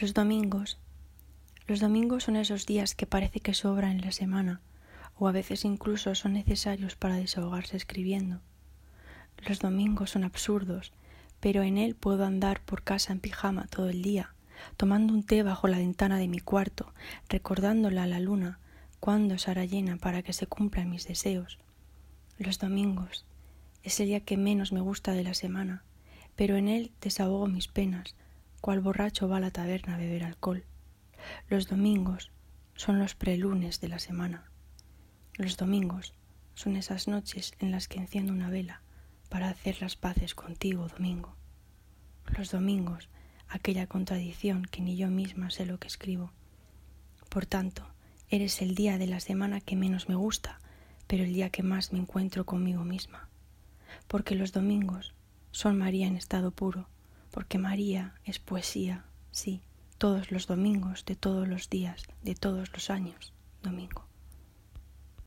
Los domingos. Los domingos son esos días que parece que sobran en la semana, o a veces incluso son necesarios para desahogarse escribiendo. Los domingos son absurdos, pero en él puedo andar por casa en pijama todo el día, tomando un té bajo la ventana de mi cuarto, recordándola a la luna cuándo estará llena para que se cumplan mis deseos. Los domingos es el día que menos me gusta de la semana, pero en él desahogo mis penas, cual borracho va a la taberna a beber alcohol. Los domingos son los prelunes de la semana. Los domingos son esas noches en las que enciendo una vela para hacer las paces contigo, domingo. Los domingos, aquella contradicción que ni yo misma sé lo que escribo. Por tanto, eres el día de la semana que menos me gusta, pero el día que más me encuentro conmigo misma. Porque los domingos son María en estado puro, porque María es poesía, sí, todos los domingos, de todos los días, de todos los años.